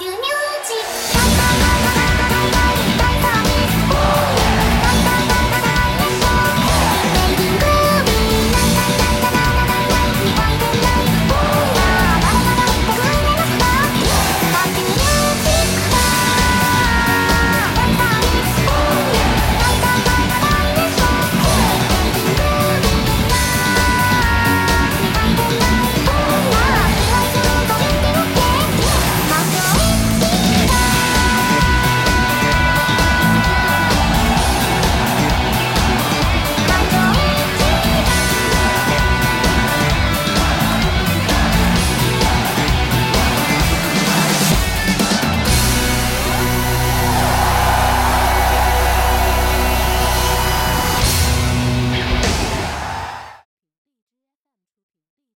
do you mean?